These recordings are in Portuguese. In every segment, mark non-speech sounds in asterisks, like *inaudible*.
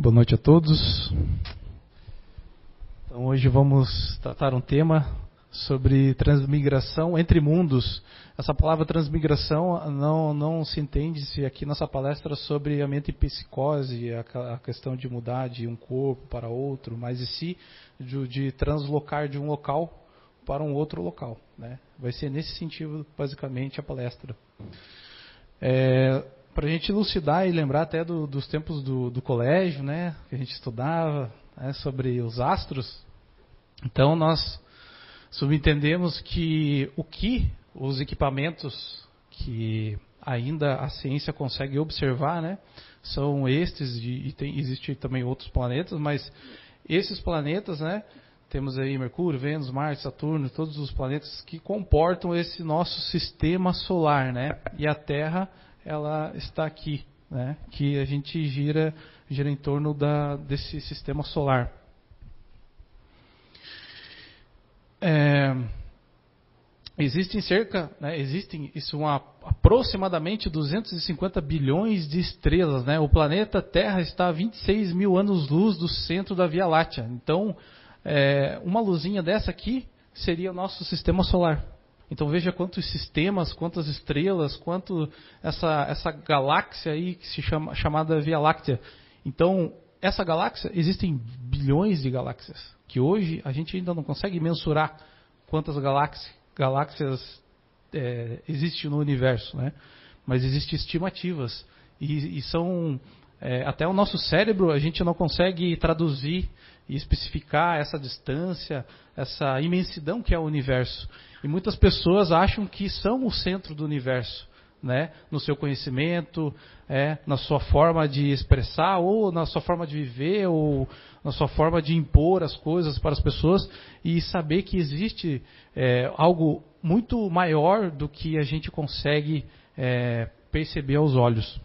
Boa noite a todos. Então, hoje vamos tratar um tema sobre transmigração entre mundos. Essa palavra transmigração não, não se entende se aqui nessa palestra sobre a mente psicose, a, a, questão de mudar de um corpo para outro, mas e se de, de translocar de um local para um outro local. Né? Vai ser nesse sentido, basicamente, a palestra. É, para a gente elucidar e lembrar até do, dos tempos do, do, colégio, né, que a gente estudava né, sobre os astros. Então nós subentendemos que o que os equipamentos que ainda a ciência consegue observar, né, são estes e, e tem, existe também outros planetas, mas esses planetas, né, temos aí Mercúrio, Vênus, Marte, Saturno, todos os planetas que comportam esse nosso sistema solar, né? E a Terra, ela está aqui, né? Que a gente gira, gira em torno da, desse sistema solar. É, existem cerca, né, existem isso uma, aproximadamente 250 bilhões de estrelas, né? O planeta Terra está a 26 mil anos-luz do centro da Via Láctea. Então é, uma luzinha dessa aqui seria o nosso sistema solar. Então veja quantos sistemas, quantas estrelas, quanto essa, essa galáxia aí que se chama chamada Via Láctea. Então essa galáxia existem bilhões de galáxias que hoje a gente ainda não consegue mensurar quantas galáxias, galáxias é, existem no universo, né? Mas existem estimativas e, e são é, até o nosso cérebro a gente não consegue traduzir e especificar essa distância, essa imensidão que é o universo. E muitas pessoas acham que são o centro do universo, né? No seu conhecimento, é, na sua forma de expressar, ou na sua forma de viver, ou na sua forma de impor as coisas para as pessoas, e saber que existe é, algo muito maior do que a gente consegue é, perceber aos olhos.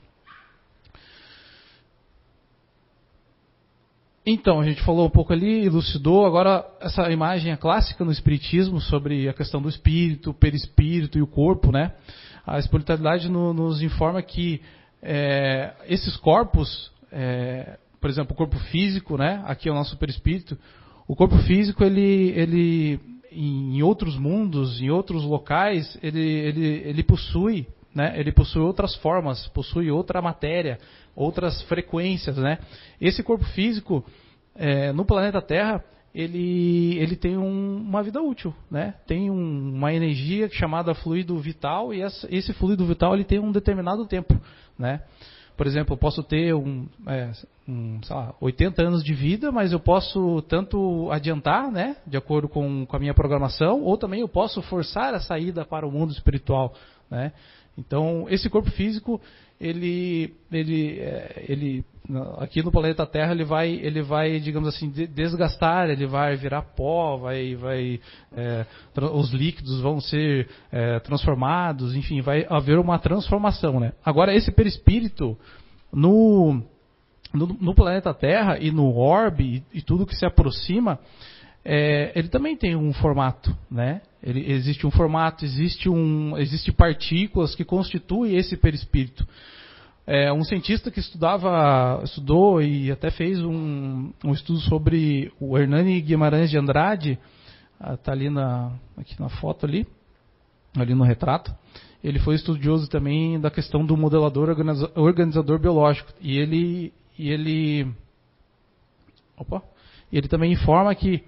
Então, a gente falou um pouco ali, elucidou. Agora, essa imagem é clássica no Espiritismo sobre a questão do espírito, o perispírito e o corpo, né? A espiritualidade no, nos informa que é, esses corpos, é, por exemplo, o corpo físico, né? Aqui é o nosso perispírito. O corpo físico, ele, ele em outros mundos, em outros locais, ele, ele, ele possui, né? Ele possui outras formas, possui outra matéria, outras frequências, né? Esse corpo físico é, no planeta Terra ele, ele tem um, uma vida útil, né? Tem um, uma energia chamada fluido vital e essa, esse fluido vital ele tem um determinado tempo, né? Por exemplo, eu posso ter um, é, um lá, 80 anos de vida, mas eu posso tanto adiantar, né, de acordo com, com a minha programação, ou também eu posso forçar a saída para o mundo espiritual, né? Então, esse corpo físico, ele, ele, é, ele, aqui no planeta Terra, ele vai, ele vai, digamos assim, desgastar, ele vai virar pó, vai, vai, é, os líquidos vão ser é, transformados, enfim, vai haver uma transformação, né? Agora, esse perispírito, no, no, no planeta Terra e no orbe e, e tudo que se aproxima, é, ele também tem um formato, né? Ele, existe um formato, existe, um, existe partículas que constituem esse perispírito. É, um cientista que estudava, estudou e até fez um, um estudo sobre o Hernani Guimarães de Andrade, está ali na, aqui na foto ali, ali no retrato. Ele foi estudioso também da questão do modelador organizador biológico e ele, e ele, opa, ele também informa que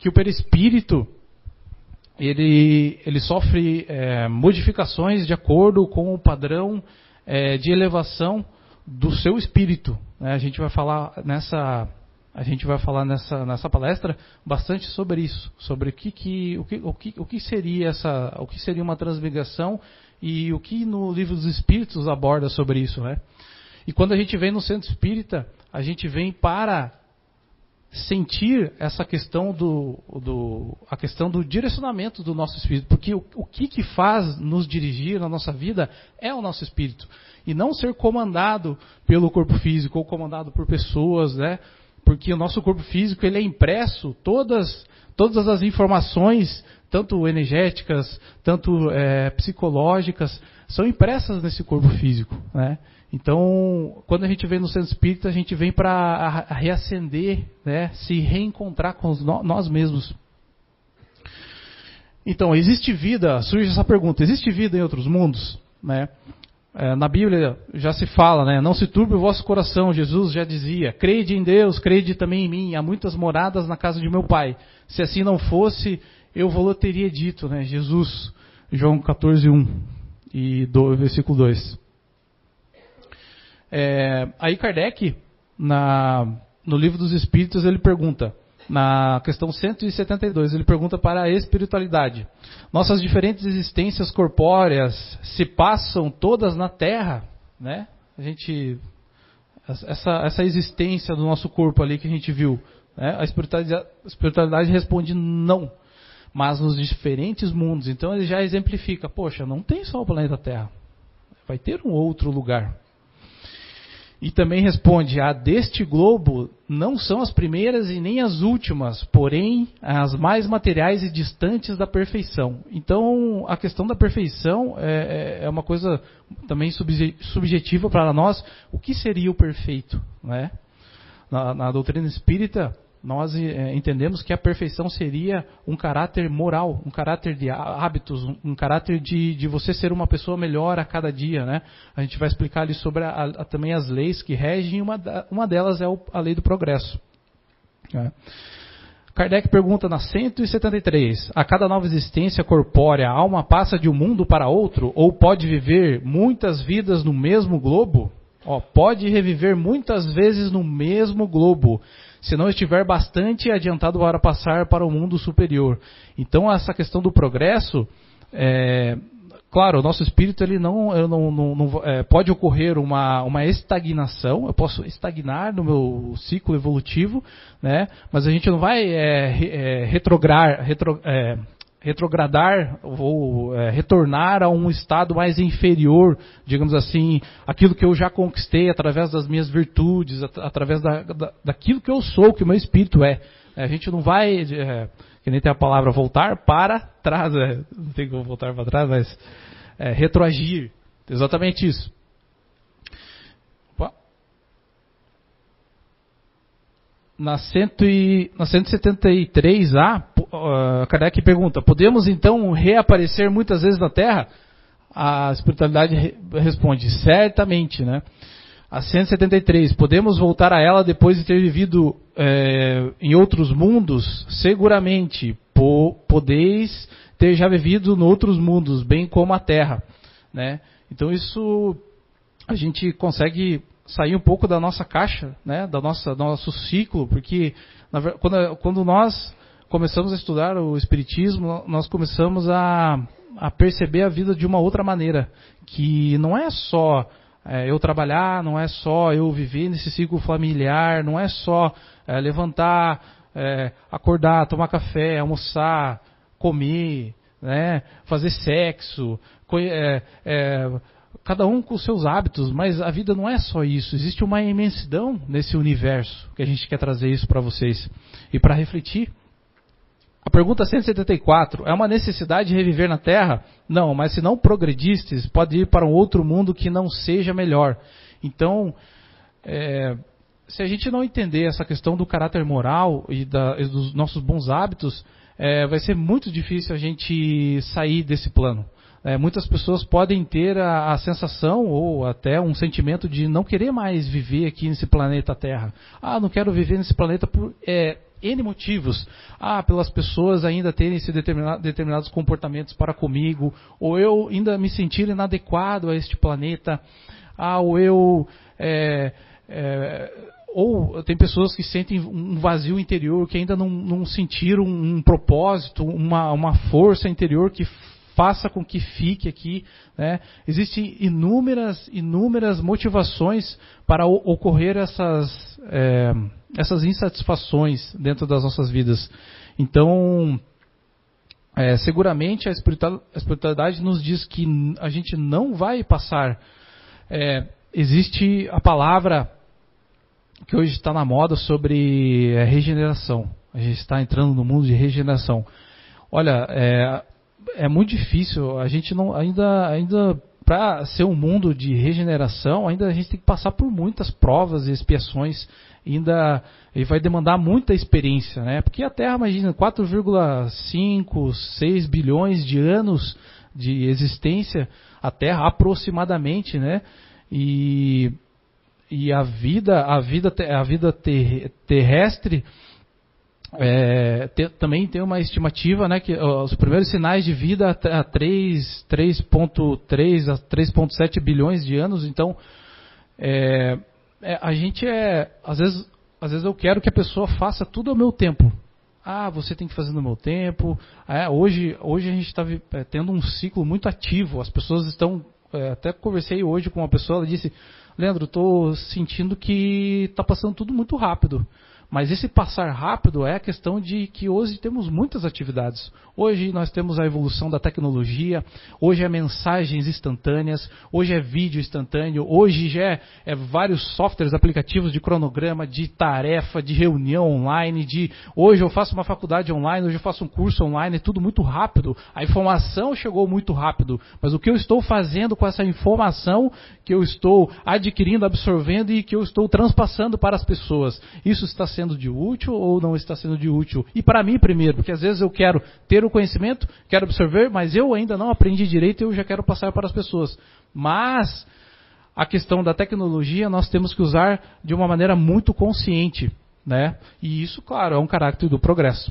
que o perispírito ele, ele sofre é, modificações de acordo com o padrão é, de elevação do seu espírito. Né? A gente vai falar nessa a gente vai falar nessa, nessa palestra bastante sobre isso, sobre o que, que, o, que, o, que, o que seria essa, o que seria uma transmigração e o que no livro dos Espíritos aborda sobre isso, né? E quando a gente vem no centro espírita, a gente vem para sentir essa questão do, do, a questão do direcionamento do nosso espírito, porque o, o que, que faz nos dirigir na nossa vida é o nosso espírito e não ser comandado pelo corpo físico ou comandado por pessoas, né? Porque o nosso corpo físico ele é impresso todas todas as informações, tanto energéticas, tanto é, psicológicas, são impressas nesse corpo físico, né? Então, quando a gente vem no centro espírita, a gente vem para reacender, né, se reencontrar com nós mesmos. Então, existe vida? Surge essa pergunta: existe vida em outros mundos? Né? É, na Bíblia já se fala, né? Não se turbe o vosso coração. Jesus já dizia: crede em Deus, crede também em mim. Há muitas moradas na casa de meu Pai. Se assim não fosse, eu vou teria dito, né? Jesus, João 14, 1 e do, versículo 2. É, aí Kardec, na, no livro dos Espíritos, ele pergunta: na questão 172, ele pergunta para a espiritualidade: Nossas diferentes existências corpóreas se passam todas na Terra, né? A gente essa, essa existência do nosso corpo ali que a gente viu, né? a, espiritualidade, a espiritualidade responde não, mas nos diferentes mundos. Então ele já exemplifica: poxa, não tem só o planeta Terra, vai ter um outro lugar. E também responde: a deste globo não são as primeiras e nem as últimas, porém as mais materiais e distantes da perfeição. Então, a questão da perfeição é, é, é uma coisa também subjetiva para nós. O que seria o perfeito? Né? Na, na doutrina espírita, nós é, entendemos que a perfeição seria um caráter moral, um caráter de hábitos, um, um caráter de, de, você ser uma pessoa melhor a cada dia. Né? A gente vai explicar ali sobre a, a, também as leis que regem, uma, uma delas é o, a lei do progresso. É. Kardec pergunta na 173: A cada nova existência corpórea, a alma passa de um mundo para outro ou pode viver muitas vidas no mesmo globo? Ó, pode reviver muitas vezes no mesmo globo se não estiver bastante adiantado para passar para o mundo superior. Então, essa questão do progresso, é, claro, o nosso espírito ele não, não, não, não é, pode ocorrer uma, uma estagnação. Eu posso estagnar no meu ciclo evolutivo, né? Mas a gente não vai é, é retrograr, retro, é, retrogradar ou é, retornar a um estado mais inferior, digamos assim, aquilo que eu já conquistei através das minhas virtudes, at através da, da, daquilo que eu sou, que o meu espírito é. A gente não vai, é, que nem tem a palavra voltar para trás, é, não tem como voltar para trás, mas é, retroagir. Exatamente isso. na, cento e, na 173A, uh, Kardec pergunta: podemos então reaparecer muitas vezes na Terra? A espiritualidade re responde: certamente, né? A 173, podemos voltar a ela depois de ter vivido é, em outros mundos? Seguramente, po podeis ter já vivido em outros mundos, bem como a Terra, né? Então isso a gente consegue sair um pouco da nossa caixa, né, da nossa, do nosso ciclo, porque na, quando, quando nós começamos a estudar o Espiritismo, nós começamos a, a perceber a vida de uma outra maneira, que não é só é, eu trabalhar, não é só eu viver nesse ciclo familiar, não é só é, levantar, é, acordar, tomar café, almoçar, comer, né, fazer sexo, é, é, cada um com os seus hábitos, mas a vida não é só isso. Existe uma imensidão nesse universo que a gente quer trazer isso para vocês e para refletir. A pergunta 174 é uma necessidade de reviver na Terra? Não, mas se não progredistes, pode ir para um outro mundo que não seja melhor. Então, é, se a gente não entender essa questão do caráter moral e, da, e dos nossos bons hábitos, é, vai ser muito difícil a gente sair desse plano. É, muitas pessoas podem ter a, a, sensação ou até um sentimento de não querer mais viver aqui nesse planeta Terra. Ah, não quero viver nesse planeta por é, N motivos. Ah, pelas pessoas ainda terem esse determinado, determinados comportamentos para comigo, ou eu ainda me sentir inadequado a este planeta. Ah, ou eu. É, é, ou tem pessoas que sentem um vazio interior, que ainda não, não sentiram um propósito, uma, uma força interior que faça com que fique aqui. Né? Existem inúmeras, inúmeras motivações para ocorrer essas, é, essas insatisfações dentro das nossas vidas. Então, é, seguramente a espiritualidade nos diz que a gente não vai passar. É, existe a palavra que hoje está na moda sobre é, regeneração. A gente está entrando no mundo de regeneração. Olha, é, é muito difícil. A gente não ainda ainda para ser um mundo de regeneração, ainda a gente tem que passar por muitas provas e expiações, ainda e vai demandar muita experiência, né? Porque a Terra, imagina, 4,5, 6 bilhões de anos de existência, a Terra aproximadamente, né? E, e a vida, a vida, a vida ter, terrestre é, te, também tem uma estimativa, né, que os primeiros sinais de vida a 3.3 a 3.7 bilhões de anos, então é, é, a gente é, às vezes, às vezes eu quero que a pessoa faça tudo ao meu tempo. Ah, você tem que fazer no meu tempo. É, hoje, hoje a gente está é, tendo um ciclo muito ativo. As pessoas estão, é, até conversei hoje com uma pessoa, ela disse, Leandro, estou sentindo que está passando tudo muito rápido. Mas esse passar rápido é a questão de que hoje temos muitas atividades. Hoje nós temos a evolução da tecnologia, hoje é mensagens instantâneas, hoje é vídeo instantâneo, hoje já é, é vários softwares, aplicativos de cronograma, de tarefa, de reunião online, de hoje eu faço uma faculdade online, hoje eu faço um curso online, é tudo muito rápido. A informação chegou muito rápido, mas o que eu estou fazendo com essa informação que eu estou adquirindo, absorvendo e que eu estou transpassando para as pessoas, isso está sendo sendo de útil ou não está sendo de útil? E para mim primeiro, porque às vezes eu quero ter o conhecimento, quero absorver, mas eu ainda não aprendi direito e eu já quero passar para as pessoas. Mas a questão da tecnologia nós temos que usar de uma maneira muito consciente, né? E isso, claro, é um caráter do progresso.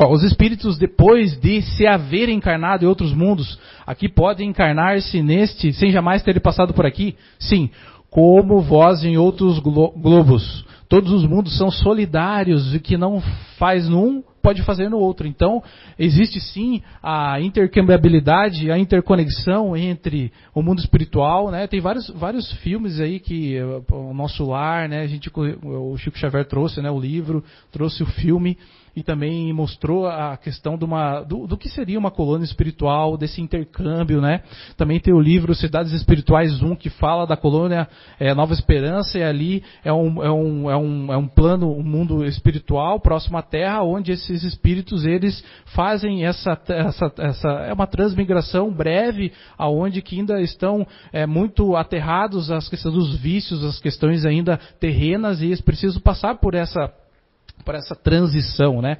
Ó, os espíritos, depois de se haver encarnado em outros mundos, aqui podem encarnar-se neste, sem jamais terem passado por aqui? Sim, como vós em outros glo globos. Todos os mundos são solidários e que não faz num pode fazer no outro. Então, existe sim a intercambiabilidade, a interconexão entre o mundo espiritual, né? Tem vários, vários filmes aí que eh, o nosso lar, né? A gente, o Chico Xavier trouxe, né? O livro, trouxe o filme e também mostrou a questão uma, do, do, que seria uma colônia espiritual, desse intercâmbio, né? Também tem o livro Cidades Espirituais 1, que fala da colônia é, Nova Esperança, e ali é um, é, um, é, um, é um plano, um mundo espiritual próximo à Terra, onde esses espíritos, eles fazem essa, essa, essa é uma transmigração breve, aonde que ainda estão é, muito aterrados às questões dos vícios, às questões ainda terrenas, e eles precisam passar por essa para essa transição, né?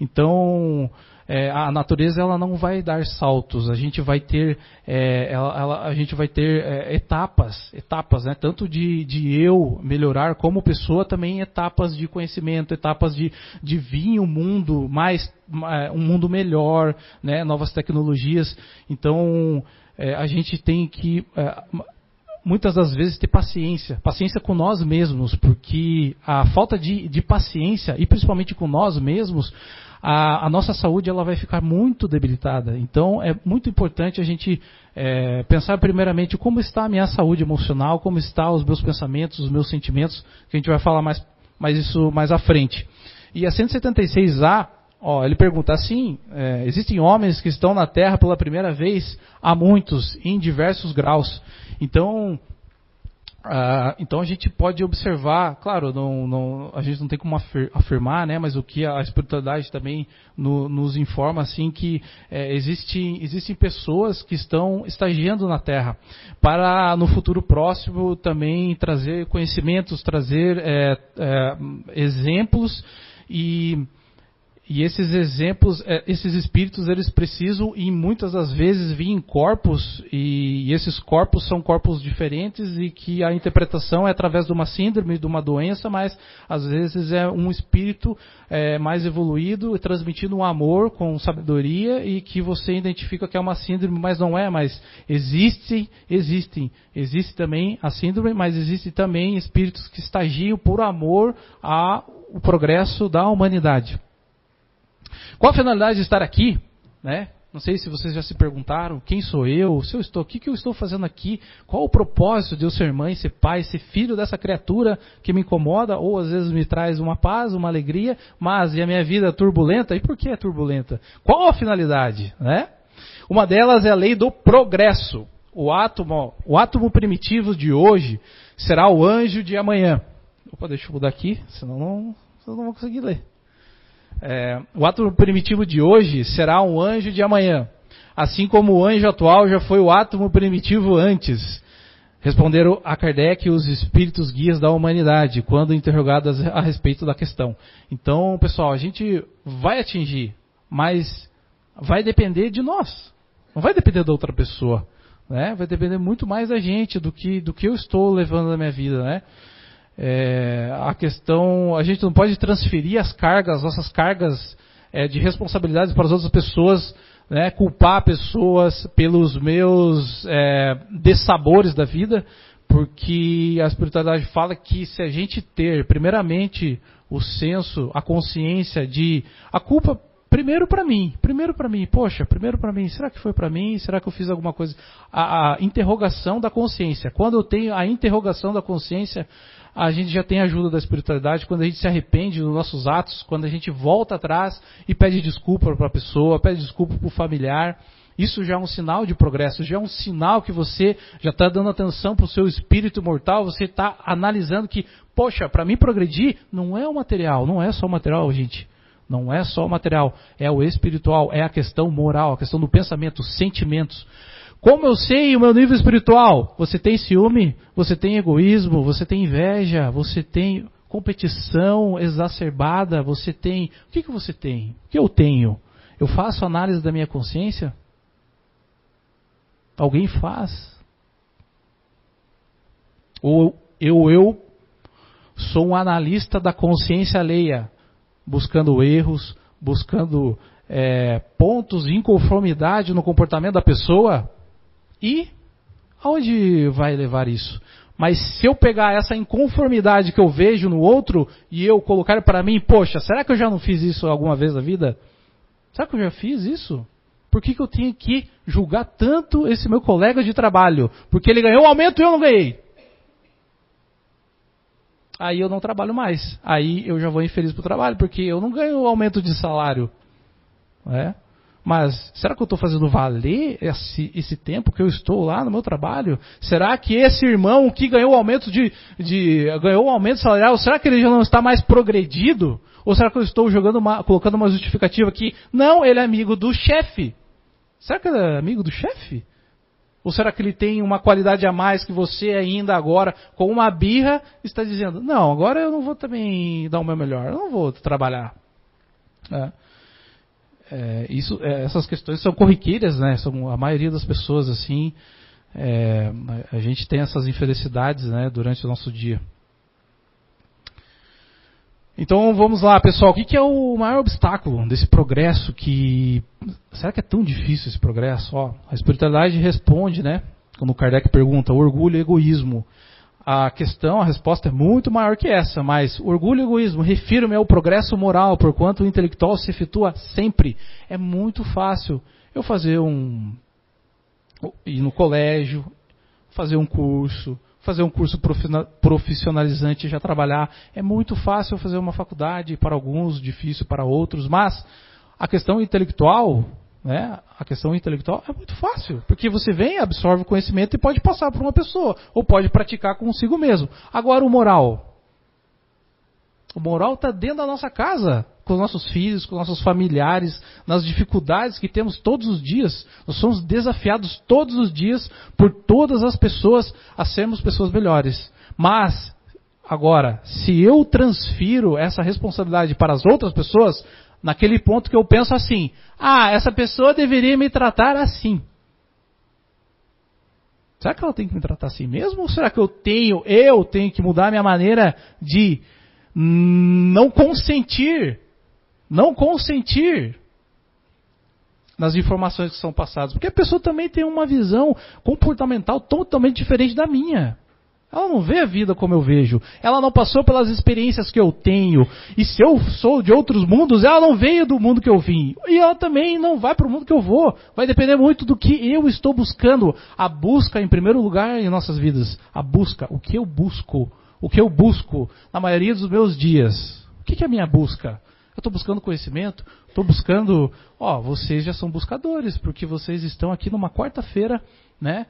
Então, é, a natureza ela não vai dar saltos, a gente vai ter, é, ela, ela, a gente vai ter é, etapas, etapas, né? tanto de, de eu melhorar como pessoa, também etapas de conhecimento, etapas de, de vir um mundo mais, um mundo melhor, né? novas tecnologias. Então, é, a gente tem que é, muitas das vezes ter paciência, paciência com nós mesmos, porque a falta de, de paciência, e principalmente com nós mesmos, a, a, nossa saúde ela vai ficar muito debilitada. Então é muito importante a gente é, pensar primeiramente como está a minha saúde emocional, como estão os meus pensamentos, os meus sentimentos, que a gente vai falar mais, mais isso mais à frente. E a 176A, ó, ele pergunta assim: é, existem homens que estão na Terra pela primeira vez? Há muitos, em diversos graus. Então, Uh, então a gente pode observar, claro, não, não, a gente não tem como afirmar, né, mas o que a espiritualidade também no, nos informa assim que é, existe, existem pessoas que estão estagiando na Terra para no futuro próximo também trazer conhecimentos, trazer é, é, exemplos e e esses exemplos, é, esses espíritos, eles precisam e muitas das vezes vir em corpos e, esses corpos são corpos diferentes e que a interpretação é através de uma síndrome, de uma doença, mas às vezes é um espírito é, mais evoluído transmitindo um amor com sabedoria e que você identifica que é uma síndrome, mas não é, mas existe, existem, existe também a síndrome, mas existe também espíritos que estagiam por amor ao progresso da humanidade. Qual a finalidade de estar aqui? Né? Não sei se vocês já se perguntaram quem sou eu, se eu estou o que eu estou fazendo aqui, qual o propósito de eu ser mãe, ser pai, ser filho dessa criatura que me incomoda ou às vezes me traz uma paz, uma alegria, mas e a minha vida é turbulenta? E por que é turbulenta? Qual a finalidade? Né? Uma delas é a lei do progresso. O átomo, o átomo primitivo de hoje será o anjo de amanhã. Opa, deixa eu mudar aqui, senão não, senão não vou conseguir ler. É, o ato primitivo de hoje será um anjo de amanhã. assim como o anjo atual já foi o átomo primitivo antes. Responderam a Kardec os espíritos guias da humanidade, quando interrogados a respeito da questão. Então, pessoal, a gente vai atingir, mas vai depender de nós. Não vai depender da outra pessoa. Né? Vai depender muito mais da gente, do que, do que eu estou levando na minha vida. Né? É, a questão, a gente não pode transferir as cargas, nossas cargas é, de responsabilidades para as outras pessoas né, culpar pessoas pelos meus é, dessabores da vida, porque a espiritualidade fala que se a gente ter, primeiramente, o senso, a consciência de a culpa primeiro para mim, primeiro para mim, poxa, primeiro para mim, será que foi para mim? Será que eu fiz alguma coisa? A, a interrogação da consciência. Quando eu tenho a interrogação da consciência, a gente já tem a ajuda da espiritualidade quando a gente se arrepende dos nossos atos, quando a gente volta atrás e pede desculpa para a pessoa, pede desculpa para o familiar. Isso já é um sinal de progresso, já é um sinal que você já está dando atenção para o seu espírito mortal, você está analisando que, poxa, para mim progredir não é o material, não é só o material, gente. Não é só o material, é o espiritual, é a questão moral, a questão do pensamento, sentimentos. Como eu sei o meu nível espiritual? Você tem ciúme, você tem egoísmo, você tem inveja, você tem competição exacerbada, você tem. O que, que você tem? O que eu tenho? Eu faço análise da minha consciência? Alguém faz? Ou eu, eu sou um analista da consciência alheia, buscando erros, buscando é, pontos de inconformidade no comportamento da pessoa? E aonde vai levar isso? Mas se eu pegar essa inconformidade que eu vejo no outro e eu colocar para mim, poxa, será que eu já não fiz isso alguma vez na vida? Será que eu já fiz isso? Por que, que eu tenho que julgar tanto esse meu colega de trabalho? Porque ele ganhou um aumento e eu não ganhei. Aí eu não trabalho mais. Aí eu já vou infeliz para o trabalho, porque eu não ganho aumento de salário. É? Mas será que eu estou fazendo valer esse, esse, tempo que eu estou lá no meu trabalho? Será que esse irmão que ganhou aumento de, de ganhou um aumento salarial, será que ele já não está mais progredido? Ou será que eu estou uma, colocando uma justificativa aqui? Não, ele é amigo do chefe. Será que ele é amigo do chefe? Ou será que ele tem uma qualidade a mais que você ainda agora, com uma birra, está dizendo, não, agora eu não vou também dar o meu melhor, eu não vou trabalhar. É é, isso, é, essas questões são corriqueiras, né? São a maioria das pessoas assim. É, a gente tem essas infelicidades, né? Durante o nosso dia. Então vamos lá, pessoal. O que, é o maior obstáculo desse progresso? Que será que é tão difícil esse progresso? Ó, a espiritualidade responde, né? Quando Kardec pergunta, orgulho e egoísmo a questão, a resposta é muito maior que essa, mas orgulho e egoísmo, refiro-me ao progresso moral, porquanto o intelectual se efetua sempre. É muito fácil eu fazer um. ir no colégio, fazer um curso, fazer um curso profissionalizante e já trabalhar. É muito fácil fazer uma faculdade, para alguns, difícil para outros, mas a questão intelectual, né, a questão intelectual é muito fácil, porque você vem, absorve o conhecimento e pode passar para uma pessoa, ou pode praticar consigo mesmo. Agora o moral. O moral está dentro da nossa casa, com os nossos filhos, com os nossos familiares, nas dificuldades que temos todos os dias. Nós somos desafiados todos os dias por todas as pessoas a sermos pessoas melhores. Mas, agora, se eu transfiro essa responsabilidade para as outras pessoas, naquele ponto que eu penso assim: ah, essa pessoa deveria me tratar assim. Será que ela tem que me tratar assim mesmo? Ou será que eu tenho, eu tenho que mudar minha maneira de não consentir, não consentir nas informações que são passadas? Porque a pessoa também tem uma visão comportamental totalmente diferente da minha. Ela não vê a vida como eu vejo. Ela não passou pelas experiências que eu tenho. E se eu sou de outros mundos, ela não veio do mundo que eu vim. E ela também não vai para o mundo que eu vou. Vai depender muito do que eu estou buscando. A busca, em primeiro lugar, em nossas vidas. A busca. O que eu busco? O que eu busco na maioria dos meus dias? O que é a minha busca? Eu estou buscando conhecimento, estou buscando. Ó, vocês já são buscadores, porque vocês estão aqui numa quarta-feira, né?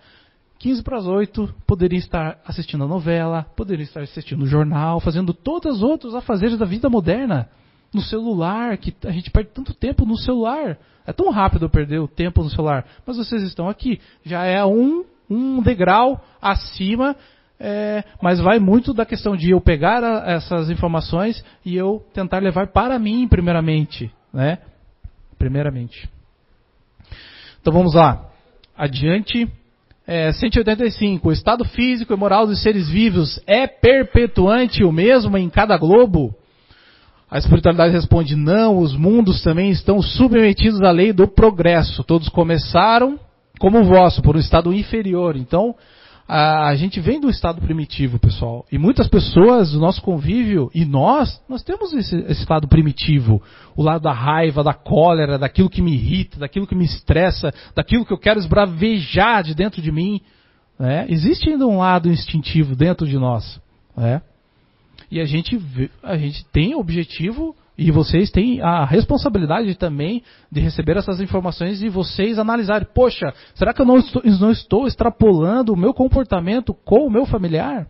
15 para as 8, poderia estar assistindo a novela, poderia estar assistindo o jornal, fazendo todos os outros afazeres da vida moderna. no celular, que a gente perde tanto tempo no celular. É tão rápido perder o tempo no celular. Mas vocês estão aqui. Já é um, um degrau acima, é, mas vai muito da questão de eu pegar a, essas informações e eu tentar levar para mim, primeiramente. Né? Primeiramente. Então vamos lá. Adiante. É, 185. O estado físico e moral dos seres vivos é perpetuante o mesmo em cada globo? A espiritualidade responde: não, os mundos também estão submetidos à lei do progresso. Todos começaram como o vosso, por um estado inferior. Então, a, gente vem do estado primitivo, pessoal. E muitas pessoas do nosso convívio, e nós, nós temos esse, esse, estado primitivo. O lado da raiva, da cólera, daquilo que me irrita, daquilo que me estressa, daquilo que eu quero esbravejar de dentro de mim. Né? Existe ainda um lado instintivo dentro de nós. Né? E a gente, a gente tem o objetivo e vocês têm a responsabilidade também de receber essas informações e vocês analisarem. Poxa, será que eu não estou, não estou extrapolando o meu comportamento com o meu familiar?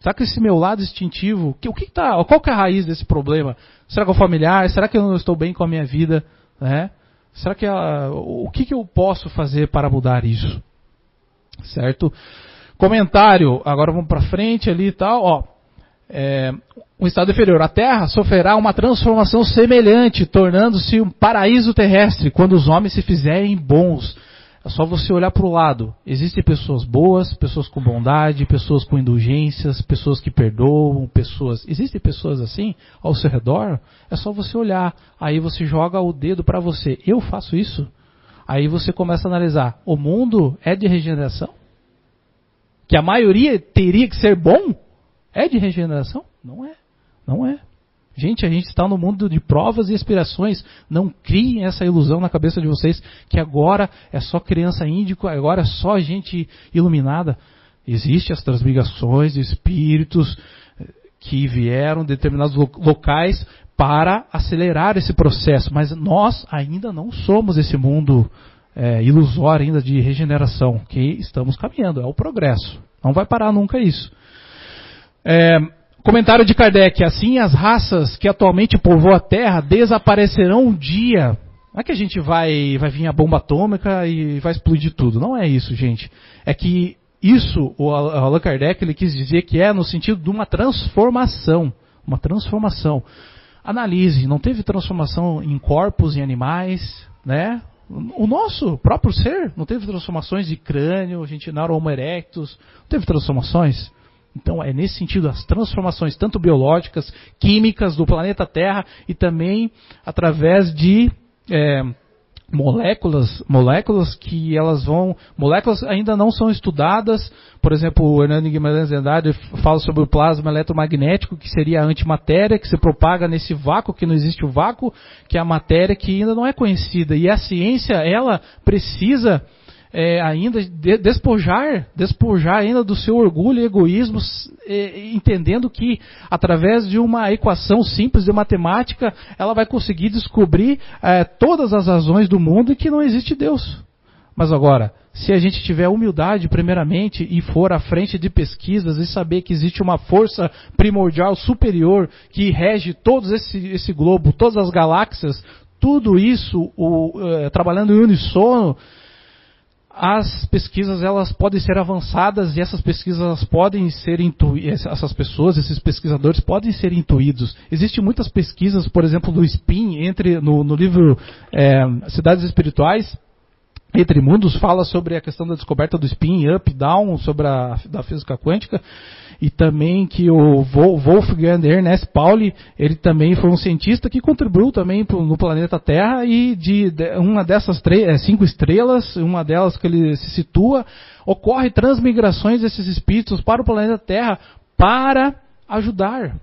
Será que esse meu lado instintivo, que, o que tá, qual que é a raiz desse problema? Será que é o familiar? Será que eu não estou bem com a minha vida? Né? Será que a, o que, que eu posso fazer para mudar isso? Certo? Comentário, agora vamos para frente ali e tal. Ó, é, um estado inferior. A Terra sofrerá uma transformação semelhante, tornando-se um paraíso terrestre quando os homens se fizerem bons. É só você olhar para o lado. Existem pessoas boas, pessoas com bondade, pessoas com indulgências, pessoas que perdoam, pessoas. Existem pessoas assim ao seu redor? É só você olhar. Aí você joga o dedo para você. Eu faço isso? Aí você começa a analisar. O mundo é de regeneração? Que a maioria teria que ser bom? É de regeneração? Não é. Não é. Gente, a gente está no mundo de provas e expirações. Não criem essa ilusão na cabeça de vocês que agora é só criança índico, agora é só gente iluminada. Existem as transmigrações de espíritos eh, que vieram de determinados locais para acelerar esse processo, mas nós ainda não somos esse mundo é, ilusório ainda de regeneração, que estamos caminhando, é o progresso. Não vai parar nunca isso. É, comentário de Kardec: assim as raças que atualmente povoam a Terra desaparecerão um dia. Não é que a gente vai, vai vir a bomba atômica e vai explodir tudo. Não é isso, gente. É que isso, o Allan Kardec ele quis dizer que é no sentido de uma transformação. Uma transformação. Analise, não teve transformação em corpos, em animais, né? O nosso próprio ser não teve transformações de crânio, a gente não era homo erectus, não teve transformações. Então, é nesse sentido as transformações, tanto biológicas, químicas do planeta Terra e também através de é, moléculas, moléculas que elas vão, moléculas ainda não são estudadas. Por exemplo, o Hernando Guimarães Andrade fala sobre o plasma eletromagnético, que seria a antimatéria, que se propaga nesse vácuo, que não existe o vácuo, que é a matéria que ainda não é conhecida. E a ciência, ela precisa é, ainda de, despojar, despojar ainda do seu orgulho e egoísmo, é, entendendo que através de uma equação simples de matemática, ela vai conseguir descobrir é, todas as razões do mundo e que não existe Deus. Mas agora, se a gente tiver humildade, primeiramente, e for à frente de pesquisas e saber que existe uma força primordial superior que rege todo esse, esse globo, todas as galáxias, tudo isso o, é, trabalhando em unissono, as pesquisas elas podem ser avançadas e essas pesquisas podem ser intuídas, essas pessoas, esses pesquisadores podem ser intuídos. Existem muitas pesquisas, por exemplo, do SPIN, entre, no, no livro é, Cidades Espirituais, entre Mundos, fala sobre a questão da descoberta do spin, up, down, sobre a da física quântica, e também que o Wolfgang Ernest Pauli, ele também foi um cientista que contribuiu também no planeta Terra e de, uma dessas é, cinco estrelas, uma delas que ele se situa, ocorre transmigrações desses espíritos para o planeta Terra para ajudar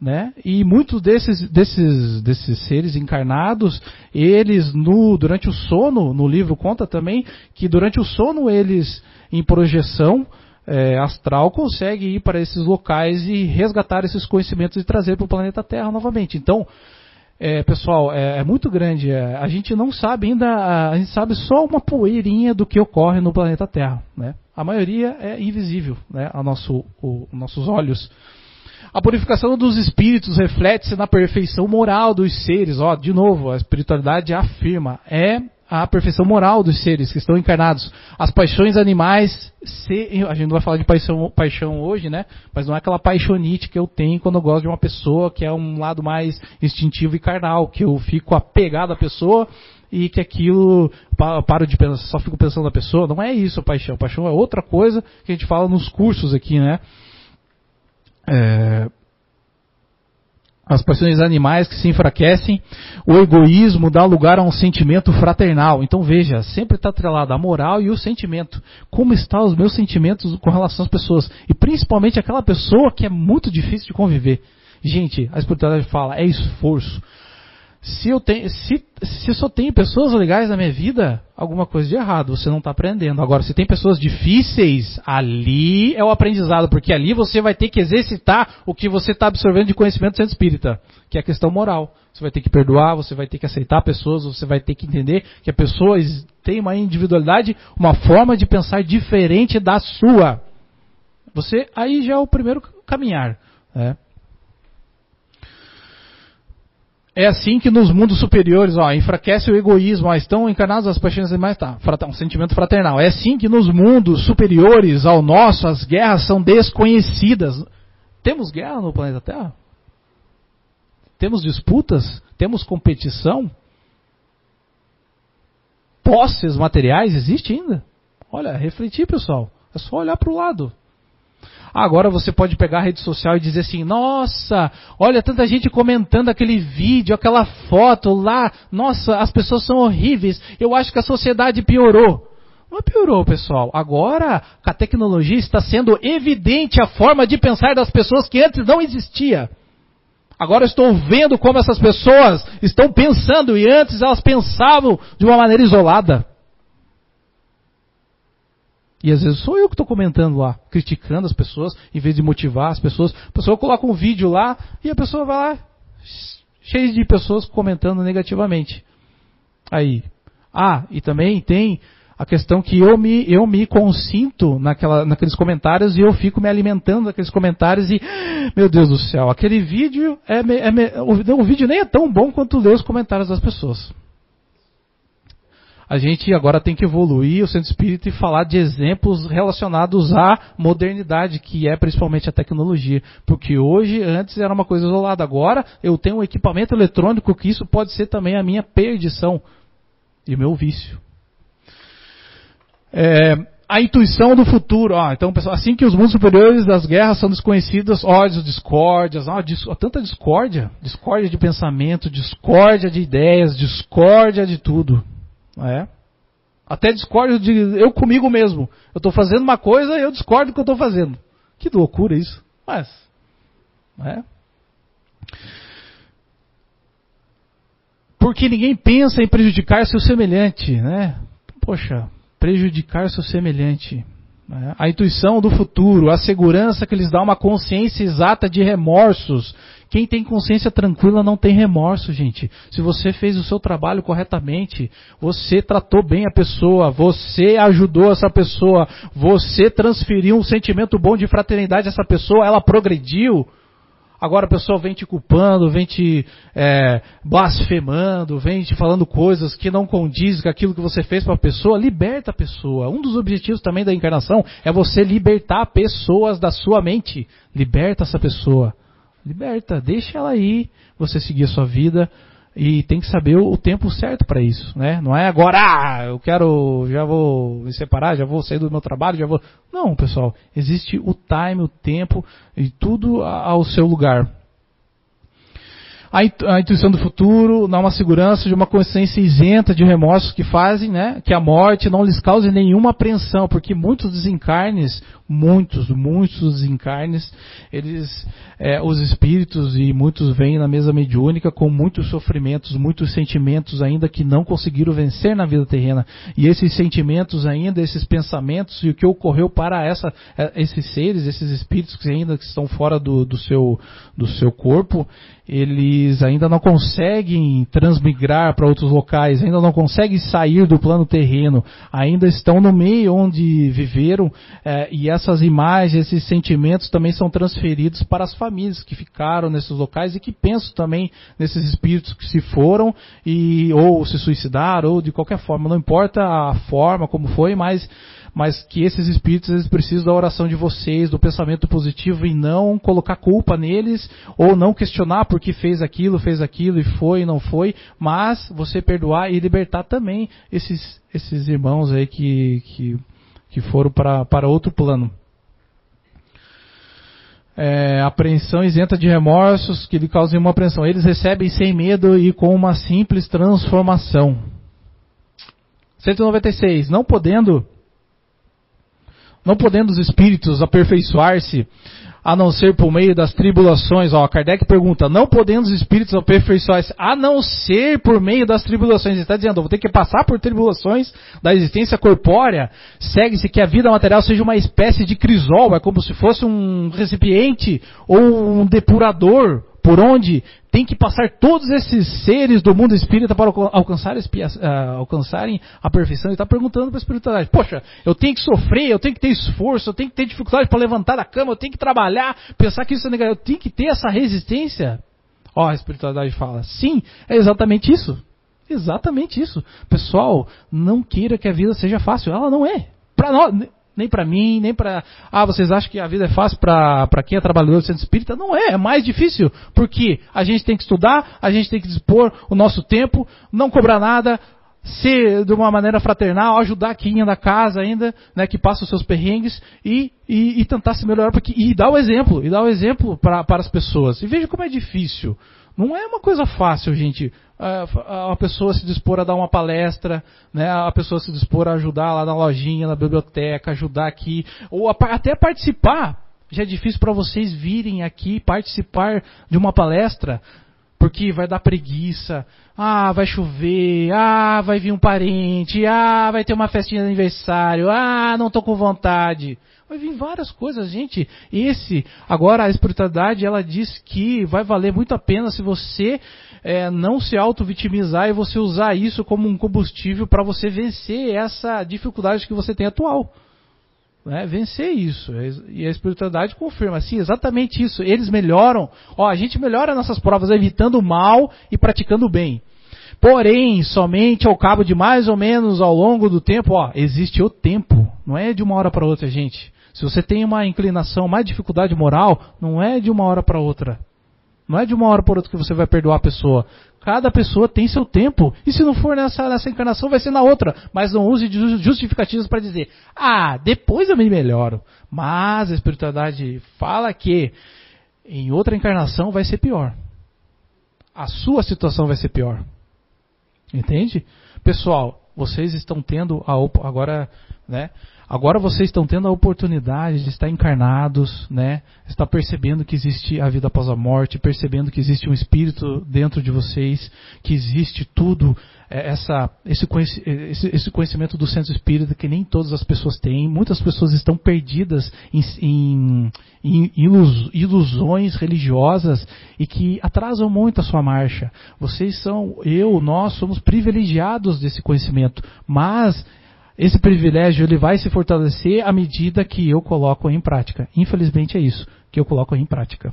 né? E muitos desses, desses, desses seres encarnados, eles no, durante o sono, no livro conta também que durante o sono eles, em projeção, é, astral consegue ir para esses locais e resgatar esses conhecimentos e trazer para o planeta Terra novamente. Então, é, pessoal, é, é, muito grande. É, a gente não sabe ainda, a gente sabe só uma poeirinha do que ocorre no planeta Terra. Né? A maioria é invisível né, a nosso, o, nossos olhos. A purificação dos espíritos reflete-se na perfeição moral dos seres. Ó, de novo, a espiritualidade afirma, é a perfeição moral dos seres que estão encarnados. As paixões animais, se, a gente não vai falar de paixão, paixão hoje, né? Mas não é aquela paixonite que eu tenho quando eu gosto de uma pessoa, que é um lado mais instintivo e carnal, que eu fico apegado à pessoa e que aquilo paro de pensar, só fico pensando na pessoa. Não é isso a paixão. Paixão é outra coisa que a gente fala nos cursos aqui, né? É, as paixões animais que se enfraquecem, o egoísmo dá lugar a um sentimento fraternal. Então veja, sempre está atrelado a moral e o sentimento. Como estão os meus sentimentos com relação às pessoas? E principalmente aquela pessoa que é muito difícil de conviver. Gente, a espiritualidade fala, é esforço se eu tenho, se, se só tenho pessoas legais na minha vida, alguma coisa de errado, você não está aprendendo. Agora, se tem pessoas difíceis, ali é o aprendizado, porque ali você vai ter que exercitar o que você está absorvendo de conhecimento do centro espírita, que é a questão moral. Você vai ter que perdoar, você vai ter que aceitar pessoas, você vai ter que entender que a pessoa tem uma individualidade, uma forma de pensar diferente da sua. Você aí já é o primeiro caminhar. Né? É assim que nos mundos superiores, ó, enfraquece o egoísmo, ó, estão encarnados as paixões animais, tá, um sentimento fraternal. É assim que nos mundos superiores ao nosso, as guerras são desconhecidas. Temos guerra no planeta Terra? Temos disputas? Temos competição? Posses materiais existe ainda? Olha, refletir, pessoal. É só olhar para o lado. Agora você pode pegar a rede social e dizer assim: nossa, olha tanta gente comentando aquele vídeo, aquela foto lá, nossa, as pessoas são horríveis, eu acho que a sociedade piorou. Não piorou, pessoal. Agora, com a tecnologia está sendo evidente a forma de pensar das pessoas que antes não existia. Agora estou vendo como essas pessoas estão pensando e antes elas pensavam de uma maneira isolada. E às vezes sou eu que estou comentando lá, criticando as pessoas, em vez de motivar as pessoas. A pessoa coloca um vídeo lá e a pessoa vai lá, cheio de pessoas comentando negativamente. Aí. Ah, e também tem a questão que eu me, eu me consinto naquela, naqueles comentários e eu fico me alimentando daqueles comentários e, meu Deus do céu, aquele vídeo, é, é, o, o vídeo nem é tão bom quanto ler os comentários das pessoas a gente agora tem que evoluir o centro espírita e falar de exemplos relacionados à modernidade, que é principalmente a tecnologia. Porque hoje, antes era uma coisa isolada. Agora eu tenho um equipamento eletrônico que isso pode ser também a minha perdição e meu vício. É, a intuição do futuro. Ah, então, assim que os mundos superiores das guerras são desconhecidos, ódios, discórdias, dis, tanta discórdia, discórdia de pensamento, discórdia de ideias, discórdia de tudo. É. Até discordo de eu comigo mesmo. Eu estou fazendo uma coisa e eu discordo do que eu estou fazendo. Que loucura isso. Mas, é. Porque ninguém pensa em prejudicar seu semelhante, né? Poxa, prejudicar seu semelhante. Né? A intuição do futuro, a segurança que lhes dá uma consciência exata de remorsos quem tem consciência tranquila não tem remorso, gente. Se você fez o seu trabalho corretamente, você tratou bem a pessoa, você ajudou essa pessoa, você transferiu um sentimento bom de fraternidade a essa pessoa, ela progrediu. Agora a pessoa vem te culpando, vem te é, blasfemando, vem te falando coisas que não condizem com aquilo que você fez para a pessoa. Liberta a pessoa. Um dos objetivos também da encarnação é você libertar pessoas da sua mente. Liberta essa pessoa. Liberta, deixa ela aí, você seguir a sua vida e tem que saber o, tempo certo para isso, né? Não é agora, ah, eu quero, já vou me separar, já vou sair do meu trabalho, já vou. Não, pessoal, existe o time, o tempo e tudo ao seu lugar a intuição do futuro, dá uma segurança de uma consciência isenta de remorsos que fazem, né, que a morte não lhes cause nenhuma apreensão, porque muitos desencarnes, muitos, muitos desencarnes, eles, é, os espíritos e muitos vêm na mesa mediúnica com muitos sofrimentos, muitos sentimentos ainda que não conseguiram vencer na vida terrena, e esses sentimentos ainda, esses pensamentos e o que ocorreu para essa, é, esses seres, esses espíritos que ainda estão fora do, do seu, do seu corpo, eles ainda não conseguem transmigrar para outros locais, ainda não conseguem sair do plano terreno, ainda estão no meio onde viveram, é, e essas imagens, esses sentimentos também são transferidos para as famílias que ficaram nesses locais e que pensam também nesses espíritos que se foram e ou se suicidaram ou de qualquer forma, não importa a forma como foi, mas mas que esses espíritos eles precisam da oração de vocês, do pensamento positivo e não colocar culpa neles ou não questionar por que fez aquilo, fez aquilo e foi e não foi, mas você perdoar e libertar também esses, esses irmãos aí que, que, que foram para, para outro plano. É, apreensão isenta de remorsos que lhe causem uma apreensão. Eles recebem sem medo e com uma simples transformação. 196. Não podendo não podendo os espíritos aperfeiçoar-se a não ser por meio das tribulações. Ó, Kardec pergunta, não podendo os espíritos aperfeiçoar-se a não ser por meio das tribulações. Ele está dizendo, vou ter que passar por tribulações da existência corpórea. Segue-se que a vida material seja uma espécie de crisol, é como se fosse um recipiente ou um depurador por onde tem que passar todos esses seres do mundo espírita para alcançar, uh, alcançarem a perfeição. Ele está perguntando para a espiritualidade: Poxa, eu tenho que sofrer, eu tenho que ter esforço, eu tenho que ter dificuldade para levantar da cama, eu tenho que trabalhar, pensar que isso é negativo, eu tenho que ter essa resistência. Ó, a espiritualidade fala: Sim, é exatamente isso. Exatamente isso. Pessoal, não queira que a vida seja fácil. Ela não é. Para nós, nem para mim, nem para. Ah, vocês acham que a vida é fácil para quem é trabalhador do centro espírita? Não é, é mais difícil. Porque a gente tem que estudar, a gente tem que dispor o nosso tempo, não cobrar nada, ser de uma maneira fraternal, ajudar quem da casa ainda, né, que passa os seus perrengues e, e, e tentar se melhorar porque, e dar o exemplo, e dar o exemplo para as pessoas. E veja como é difícil. Não é uma coisa fácil, gente, a pessoa se dispor a dar uma palestra, né, a pessoa se dispor a ajudar lá na lojinha, na biblioteca, ajudar aqui, ou até participar. Já é difícil para vocês virem aqui participar de uma palestra, porque vai dar preguiça, ah, vai chover, ah, vai vir um parente, ah, vai ter uma festinha de aniversário, ah, não estou com vontade. Vai vir várias coisas, gente. Esse, agora a espiritualidade, ela diz que vai valer muito a pena se você é, não se auto-vitimizar e você usar isso como um combustível para você vencer essa dificuldade que você tem atual. Né? Vencer isso. E a espiritualidade confirma, sim, exatamente isso. Eles melhoram. Ó, a gente melhora nossas provas evitando o mal e praticando o bem. Porém, somente ao cabo de mais ou menos ao longo do tempo, ó, existe o tempo. Não é de uma hora para outra, gente. Se você tem uma inclinação, mais dificuldade moral, não é de uma hora para outra. Não é de uma hora para outra que você vai perdoar a pessoa. Cada pessoa tem seu tempo. E se não for nessa, nessa encarnação, vai ser na outra. Mas não use justificativas para dizer, ah, depois eu me melhoro. Mas a espiritualidade fala que em outra encarnação vai ser pior. A sua situação vai ser pior. Entende? Pessoal, vocês estão tendo a, agora, né? Agora vocês estão tendo a oportunidade de estar encarnados, né? Estar percebendo que existe a vida após a morte, percebendo que existe um espírito dentro de vocês, que existe tudo é, essa, esse, esse, conhecimento do centro espírita que nem todas as pessoas têm. Muitas pessoas estão perdidas em, em, em ilusões religiosas e que atrasam muito a sua marcha. Vocês são, eu, nós somos privilegiados desse conhecimento, mas esse privilégio ele vai se fortalecer à medida que eu coloco em prática. Infelizmente é isso que eu coloco em prática.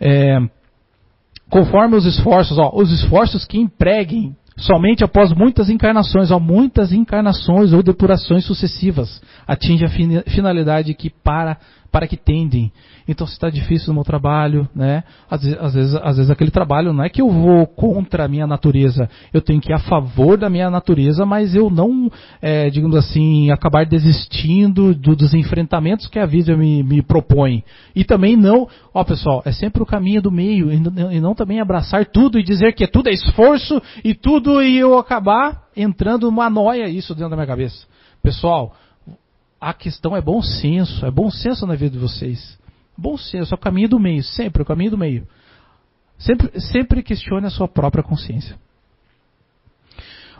É, conforme os esforços, ó, os esforços que empreguem somente após muitas encarnações, ó, muitas encarnações ou depurações sucessivas, atinge a finalidade que para para que tendem. Então, se está difícil no meu trabalho, né? Às vezes, às, vezes, às vezes aquele trabalho não é que eu vou contra a minha natureza, eu tenho que ir a favor da minha natureza, mas eu não, é, digamos assim, acabar desistindo do, dos enfrentamentos que a vida me, me propõe. E também não, ó pessoal, é sempre o caminho do meio, e não, e não também abraçar tudo e dizer que tudo é esforço e tudo e eu acabar entrando numa noia isso dentro da minha cabeça. Pessoal, a questão é bom senso, é bom senso na vida de vocês. Bom senso, é o caminho do meio, sempre é o caminho do meio. Sempre, sempre questione a sua própria consciência.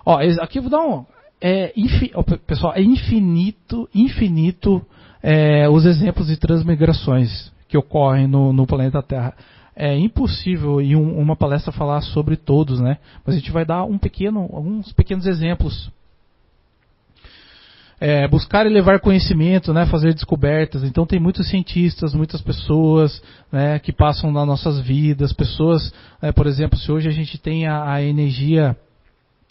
Ó, aqui eu vou dar um. É, infi, ó, pessoal, é infinito, infinito é, os exemplos de transmigrações que ocorrem no, no planeta Terra. É impossível em um, uma palestra falar sobre todos, né? Mas a gente vai dar um pequeno, alguns pequenos exemplos é, buscar e levar conhecimento, né, fazer descobertas. Então tem muitos cientistas, muitas pessoas né, que passam nas nossas vidas, pessoas, né, por exemplo, se hoje a gente tem a, a, energia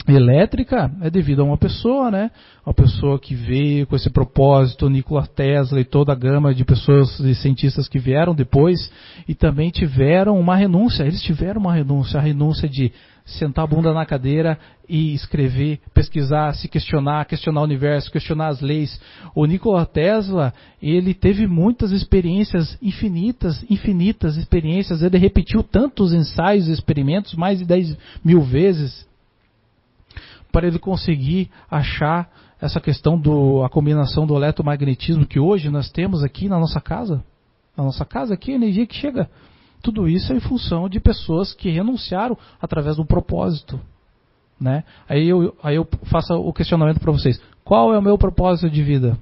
elétrica, é devido a uma pessoa, né, uma pessoa que veio com esse propósito, Nikola Tesla e toda a gama de pessoas e cientistas que vieram depois e também tiveram uma renúncia. Eles tiveram uma renúncia, a renúncia de sentar a bunda na cadeira e escrever, pesquisar, se questionar, questionar o universo, questionar as leis. O Nikola Tesla, ele teve muitas experiências infinitas, infinitas experiências. Ele repetiu tantos ensaios e experimentos, mais de 10 mil vezes, para ele conseguir achar essa questão da combinação do eletromagnetismo que hoje nós temos aqui na nossa casa. Na nossa casa aqui, a energia que chega tudo isso é em função de pessoas que renunciaram através do propósito. Né? Aí, eu, aí eu faço o questionamento para vocês: qual é o meu propósito de vida?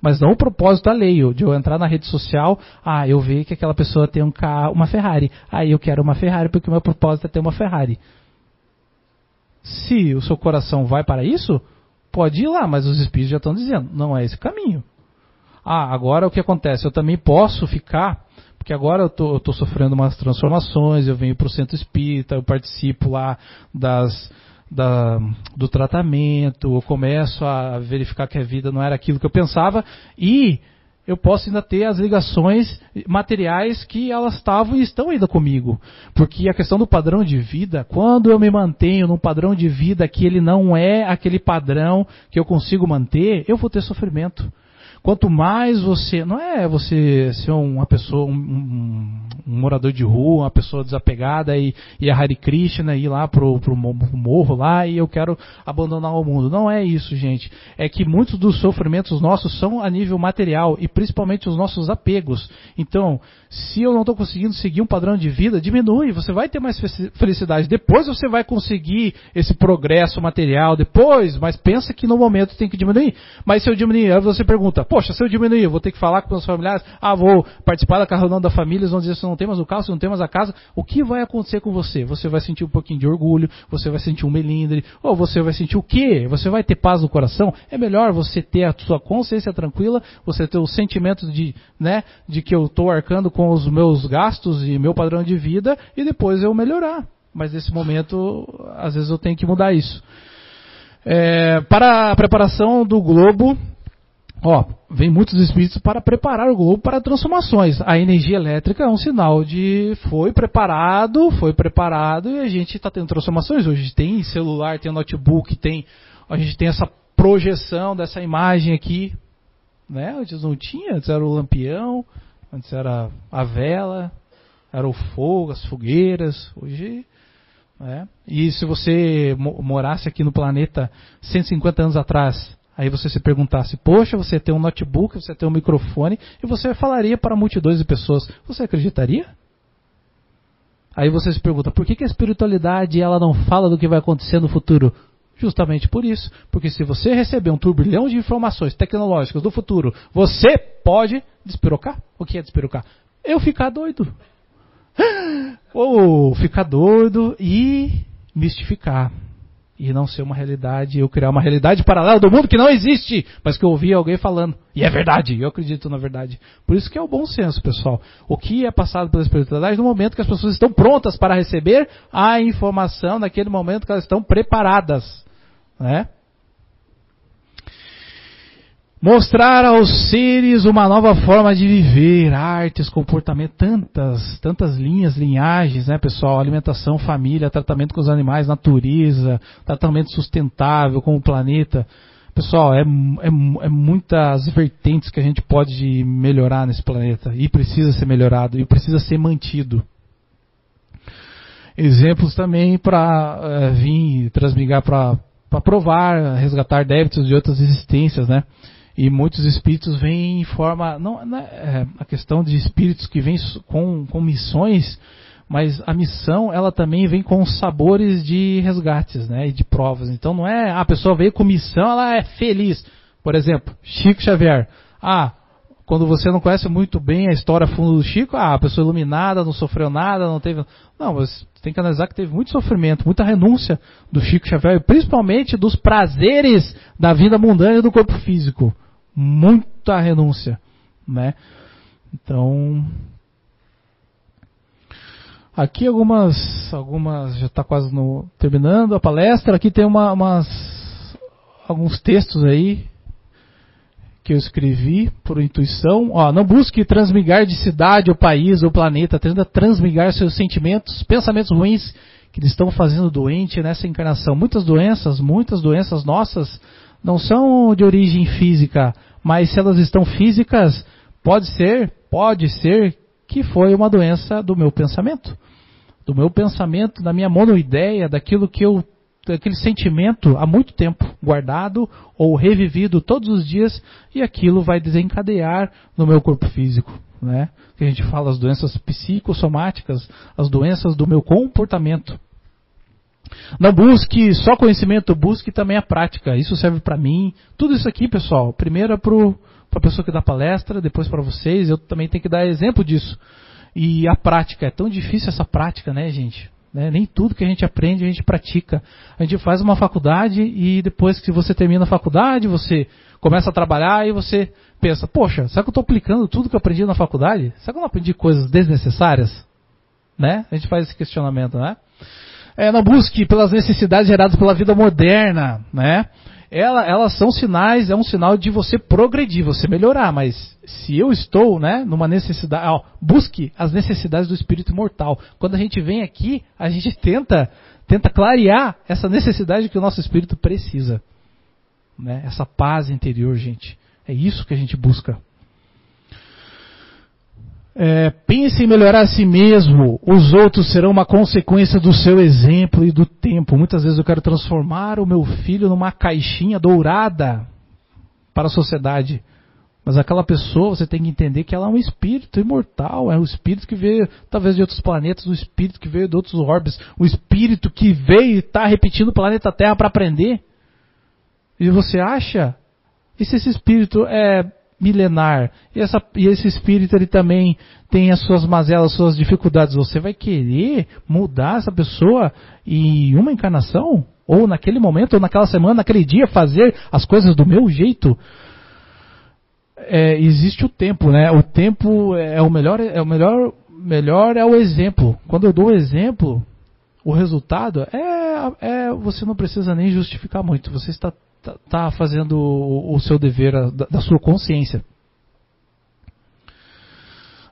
Mas não o propósito da lei, de eu entrar na rede social, ah, eu vi que aquela pessoa tem um carro, uma Ferrari, aí eu quero uma Ferrari porque o meu propósito é ter uma Ferrari. Se o seu coração vai para isso, pode ir lá, mas os espíritos já estão dizendo, não é esse caminho. Ah, agora o que acontece? Eu também posso ficar porque agora eu tô, tô sofrendo umas transformações, eu venho para o centro espírita, eu participo lá das, da, do tratamento, eu começo a verificar que a vida não era aquilo que eu pensava e eu posso ainda ter as ligações materiais que elas estavam e estão ainda comigo. Porque a questão do padrão de vida, quando eu me mantenho num padrão de vida que ele não é aquele padrão que eu consigo manter, eu vou ter sofrimento. Quanto mais você. Não é você ser uma pessoa, um, um, morador de rua, uma pessoa desapegada e, e a Hare Krishna ir lá pro, pro morro lá e eu quero abandonar o mundo. Não é isso, gente. É que muitos dos sofrimentos nossos são a nível material e principalmente os nossos apegos. Então, se eu não estou conseguindo seguir um padrão de vida, diminui. Você vai ter mais felicidade. Depois você vai conseguir esse progresso material. Depois, mas pensa que no momento tem que diminuir. Mas se eu diminuir, aí você pergunta, poxa, se eu diminuir, vou ter que falar com meus familiares, ah, vou participar da carreira da família, eles vão dizer, se não tem mais o carro, se não tem mais a casa, o que vai acontecer com você? Você vai sentir um pouquinho de orgulho, você vai sentir um melindre, ou você vai sentir o quê? Você vai ter paz no coração? É melhor você ter a sua consciência tranquila, você ter os sentimentos de, né, de que eu estou arcando com os meus gastos e meu padrão de vida, e depois eu melhorar. Mas nesse momento, às vezes eu tenho que mudar isso. É, para a preparação do globo, Ó, vem muitos espíritos para preparar o globo para transformações. A energia elétrica é um sinal de foi preparado, foi preparado e a gente está tendo transformações. Hoje tem celular, tem notebook, tem a gente tem essa projeção dessa imagem aqui, né? Antes não tinha, antes era o lampião, antes era a vela, era o fogo, as fogueiras. Hoje né? E se você morasse aqui no planeta 150 anos atrás, Aí você se perguntasse, poxa, você tem um notebook, você tem um microfone, e você falaria para multidões de pessoas, você acreditaria? Aí você se pergunta, por que, que a espiritualidade ela não fala do que vai acontecer no futuro? Justamente por isso. Porque se você receber um turbilhão de informações tecnológicas do futuro, você pode despirocar. O que é despirocar? Eu ficar doido. *gasps* Ou ficar doido e mistificar e não ser uma realidade, eu criar uma realidade paralela do mundo que não existe, mas que eu ouvi alguém falando. E é verdade, eu acredito na verdade. Por isso que é o bom senso, pessoal. O que é passado pela espiritualidade no momento que as pessoas estão prontas para receber a informação, naquele momento que elas estão preparadas. Né? Mostrar aos seres uma nova forma de viver, artes, comportamento, tantas, tantas linhas, linhagens, né, pessoal? Alimentação, família, tratamento com os animais, natureza, tratamento sustentável com o planeta. Pessoal, é, é, é muitas vertentes que a gente pode melhorar nesse planeta e precisa ser melhorado e precisa ser mantido. Exemplos também para é, vir transmigar para provar, resgatar débitos de outras existências, né? E muitos espíritos vêm em forma. Não, não é, a questão de espíritos que vêm com, com missões, mas a missão ela também vem com sabores de resgates né, e de provas. Então não é a pessoa veio com missão, ela é feliz. Por exemplo, Chico Xavier. Ah, quando você não conhece muito bem a história fundo do Chico, ah, a pessoa iluminada, não sofreu nada, não teve. Não, mas tem que analisar que teve muito sofrimento, muita renúncia do Chico Xavier, principalmente dos prazeres da vida mundana e do corpo físico. Muita renúncia, né? Então, aqui algumas, algumas já está quase no, terminando a palestra. Aqui tem uma, umas, alguns textos aí que eu escrevi por intuição. Ó, não busque transmigar de cidade ou país ou planeta, tenta transmigar seus sentimentos, pensamentos ruins que estão fazendo doente nessa encarnação. Muitas doenças, muitas doenças nossas não são de origem física, mas se elas estão físicas, pode ser, pode ser que foi uma doença do meu pensamento. Do meu pensamento, da minha monoideia, daquilo que eu aquele sentimento há muito tempo guardado ou revivido todos os dias e aquilo vai desencadear no meu corpo físico, né? Que a gente fala as doenças psicossomáticas, as doenças do meu comportamento. Não busque só conhecimento, busque também a prática. Isso serve para mim. Tudo isso aqui, pessoal, primeiro é para a pessoa que dá palestra, depois para vocês. Eu também tenho que dar exemplo disso. E a prática, é tão difícil essa prática, né, gente? Né? Nem tudo que a gente aprende a gente pratica. A gente faz uma faculdade e depois que você termina a faculdade, você começa a trabalhar e você pensa, poxa, será que eu estou aplicando tudo que eu aprendi na faculdade? Será que eu não aprendi coisas desnecessárias? Né? A gente faz esse questionamento, né? É, busque pelas necessidades geradas pela vida moderna, né? ela, elas são sinais, é um sinal de você progredir, você melhorar, mas se eu estou, né, numa necessidade, ó, busque as necessidades do espírito imortal. Quando a gente vem aqui, a gente tenta, tenta clarear essa necessidade que o nosso espírito precisa, né? Essa paz interior, gente. É isso que a gente busca. É, pense em melhorar a si mesmo. Os outros serão uma consequência do seu exemplo e do tempo. Muitas vezes eu quero transformar o meu filho numa caixinha dourada para a sociedade. Mas aquela pessoa, você tem que entender que ela é um espírito imortal, é um espírito que veio, talvez, de outros planetas, um espírito que veio de outros orbes, um espírito que veio e está repetindo o planeta Terra para aprender. E você acha? E se esse espírito é milenar. E, essa, e esse espírito ele também tem as suas mazelas, as suas dificuldades. Você vai querer mudar essa pessoa em uma encarnação? Ou naquele momento, ou naquela semana, naquele dia, fazer as coisas do meu jeito? É, existe o tempo, né? O tempo é o melhor, é o melhor, melhor é o exemplo. Quando eu dou o exemplo, o resultado é, é você não precisa nem justificar muito. Você está está tá fazendo o, o, seu dever da, da sua consciência.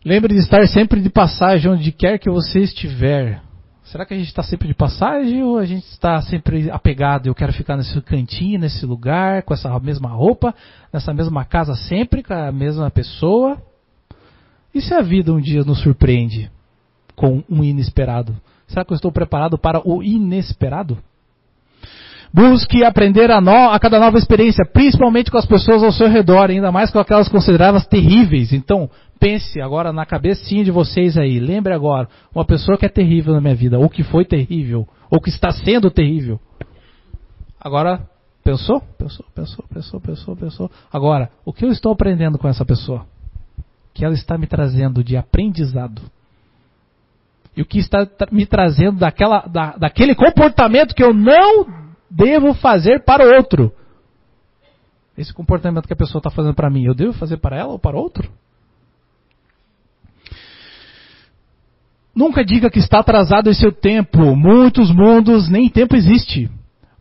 Lembre de estar sempre de passagem onde quer que você estiver. Será que a gente está sempre de passagem ou a gente está sempre apegado? Eu quero ficar nesse cantinho, nesse lugar, com essa mesma roupa, nessa mesma casa sempre, com a mesma pessoa? E se a vida um dia nos surpreende com um inesperado? Será que eu estou preparado para o inesperado? Busque aprender a, no, a, cada nova experiência, principalmente com as pessoas ao seu redor, ainda mais com aquelas consideradas terríveis. Então, pense agora na cabecinha de vocês aí. Lembre agora, uma pessoa que é terrível na minha vida, ou que foi terrível, ou que está sendo terrível. Agora, pensou? Pensou, pensou, pensou, pensou, pensou. Agora, o que eu estou aprendendo com essa pessoa? Que ela está me trazendo de aprendizado. E o que está me trazendo daquela, da, daquele comportamento que eu não devo fazer para o outro? Esse comportamento que a pessoa está fazendo para mim, eu devo fazer para ela ou para outro? Nunca diga que está atrasado em seu tempo. Muitos mundos nem tempo existe.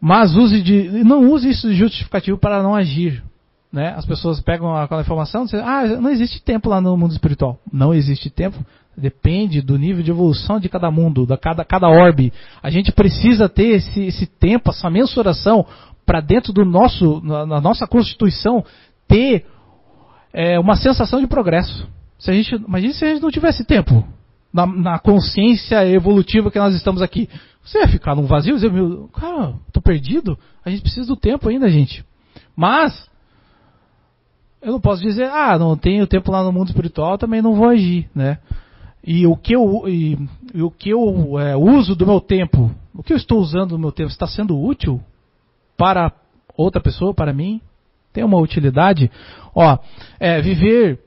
Mas use de, não use isso de justificativo para não agir. Né? As pessoas pegam aquela informação e dizem, ah, não existe tempo lá no mundo espiritual. Não existe tempo. Depende do nível de evolução de cada mundo, da cada, cada orbe. A gente precisa ter esse, esse tempo, essa mensuração, para dentro do nosso, na, na, nossa constituição, ter é, uma sensação de progresso. Se a gente, imagine se a gente não tivesse tempo na, na, consciência evolutiva que nós estamos aqui. Você ia ficar num vazio dizer, meu, cara, tô perdido? A gente precisa do tempo ainda, gente. Mas, eu não posso dizer, ah, não tenho tempo lá no mundo espiritual, também não vou agir, né? E o que eu, e, e o que eu é, uso do meu tempo, o que eu estou usando do meu tempo, está sendo útil para outra pessoa, para mim? Tem uma utilidade? Ó, é, viver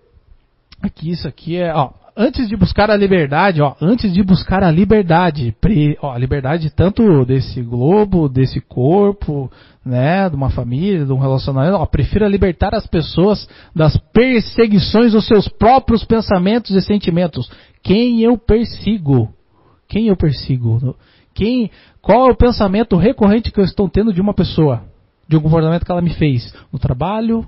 Aqui, isso aqui é, ó, antes de buscar a liberdade, ó, antes de buscar a liberdade, pre, ó, a liberdade tanto desse globo, desse corpo, né, de uma família, de um relacionamento, ó, prefira libertar as pessoas das perseguições dos seus próprios pensamentos e sentimentos. Quem eu persigo? Quem eu persigo? Quem, qual é o pensamento recorrente que eu estou tendo de uma pessoa? De um comportamento que ela me fez? No trabalho,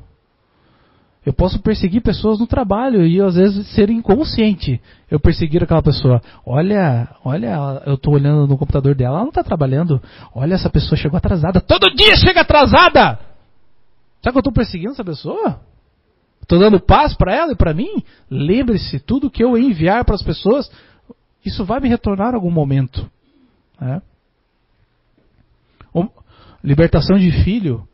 eu posso perseguir pessoas no trabalho e às vezes ser inconsciente. Eu perseguir aquela pessoa. Olha, olha, eu estou olhando no computador dela, ela não está trabalhando. Olha, essa pessoa chegou atrasada. Todo dia chega atrasada! Será que eu estou perseguindo essa pessoa? Estou dando paz para ela e para mim? Lembre-se, tudo que eu enviar para as pessoas, isso vai me retornar em algum momento. Né? Libertação de filho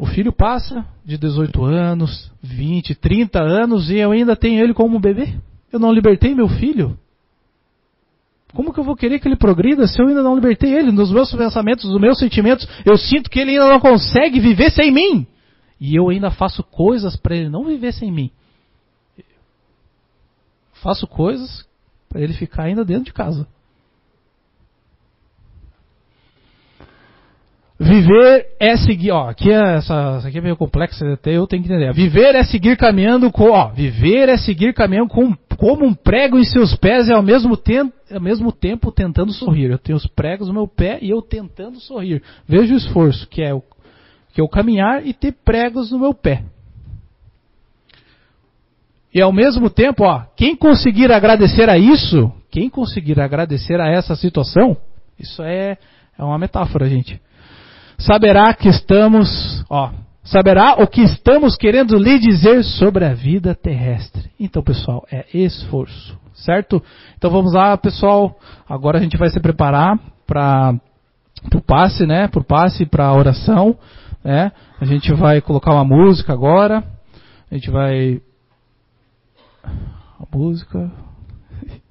o filho passa de 18 anos, 20, 30 anos e eu ainda tenho ele como bebê. Eu não libertei meu filho. Como que eu vou querer que ele progrida se eu ainda não libertei ele? Nos meus pensamentos, nos meus sentimentos, eu sinto que ele ainda não consegue viver sem mim. E eu ainda faço coisas para ele não viver sem mim. Faço coisas para ele ficar ainda dentro de casa. Viver é seguir, ó, aqui é essa, essa aqui é meio complexa, até eu tenho que entender. Viver é seguir caminhando com, ó, viver é seguir caminhando com, como um prego em seus pés e ao mesmo tempo, ao mesmo tempo tentando sorrir. Eu tenho os pregos no meu pé e eu tentando sorrir. Veja o esforço que é o que o caminhar e ter pregos no meu pé. E ao mesmo tempo, ó, quem conseguir agradecer a isso, quem conseguir agradecer a essa situação, isso é, é uma metáfora, gente saberá que estamos, ó, saberá o que estamos querendo lhe dizer sobre a vida terrestre. Então, pessoal, é esforço, certo? Então vamos lá, pessoal. Agora a gente vai se preparar para o passe, né? Para o passe, para a oração, né? A gente vai colocar uma música agora. A gente vai a música. *laughs*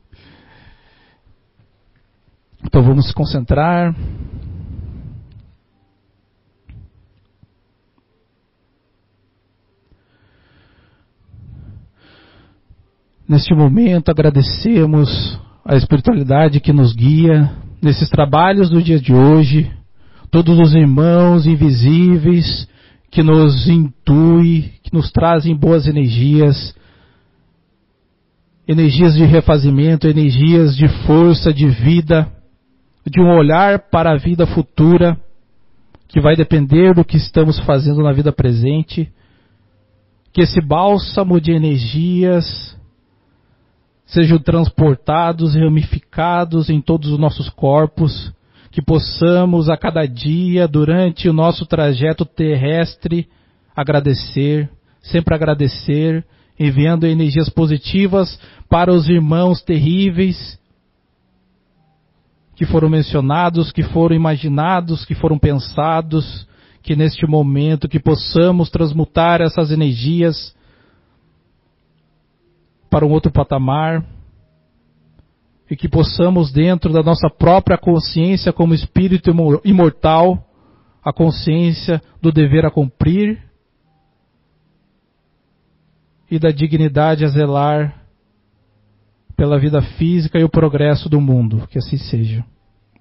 Então vamos se concentrar. Neste momento agradecemos a espiritualidade que nos guia nesses trabalhos do dia de hoje, todos os irmãos invisíveis que nos intui, que nos trazem boas energias, energias de refazimento, energias de força, de vida, de um olhar para a vida futura, que vai depender do que estamos fazendo na vida presente, que esse bálsamo de energias sejam transportados ramificados em todos os nossos corpos, que possamos a cada dia, durante o nosso trajeto terrestre, agradecer, sempre agradecer, enviando energias positivas para os irmãos terríveis que foram mencionados, que foram imaginados, que foram pensados, que neste momento que possamos transmutar essas energias para um outro patamar e que possamos, dentro da nossa própria consciência como espírito imortal, a consciência do dever a cumprir e da dignidade a zelar pela vida física e o progresso do mundo. Que assim seja.